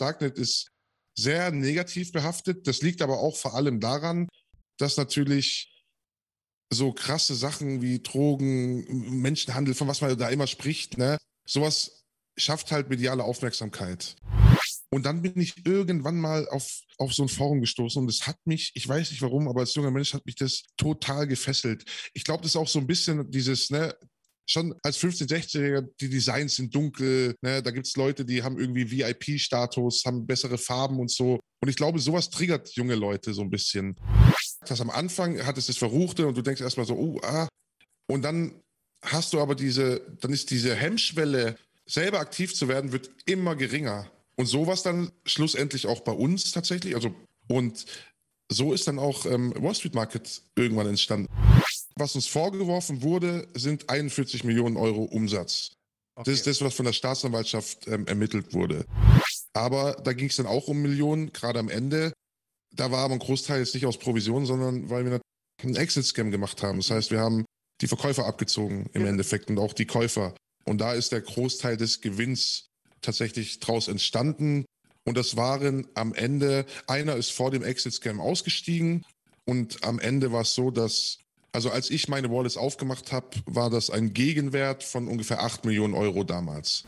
Darknet ist sehr negativ behaftet. Das liegt aber auch vor allem daran, dass natürlich so krasse Sachen wie Drogen, Menschenhandel, von was man da immer spricht, ne, sowas schafft halt mediale Aufmerksamkeit. Und dann bin ich irgendwann mal auf, auf so ein Forum gestoßen und es hat mich, ich weiß nicht warum, aber als junger Mensch hat mich das total gefesselt. Ich glaube, das ist auch so ein bisschen dieses, ne, schon als 15-, 16-Jähriger, die Designs sind dunkel, ne, da gibt es Leute, die haben irgendwie VIP-Status, haben bessere Farben und so. Und ich glaube, sowas triggert junge Leute so ein bisschen. Das am Anfang hat es das Verruchte und du denkst erstmal so, oh, ah. Und dann hast du aber diese, dann ist diese Hemmschwelle, selber aktiv zu werden, wird immer geringer. Und so war es dann schlussendlich auch bei uns tatsächlich. Also, und so ist dann auch ähm, Wall Street Market irgendwann entstanden. Was uns vorgeworfen wurde, sind 41 Millionen Euro Umsatz. Okay. Das ist das, was von der Staatsanwaltschaft ähm, ermittelt wurde. Aber da ging es dann auch um Millionen, gerade am Ende. Da war aber ein Großteil jetzt nicht aus Provision, sondern weil wir einen Exit-Scam gemacht haben. Das heißt, wir haben die Verkäufer abgezogen im ja. Endeffekt und auch die Käufer. Und da ist der Großteil des Gewinns tatsächlich daraus entstanden. Und das waren am Ende, einer ist vor dem Exit-Scam ausgestiegen und am Ende war es so, dass, also als ich meine Wallets aufgemacht habe, war das ein Gegenwert von ungefähr 8 Millionen Euro damals.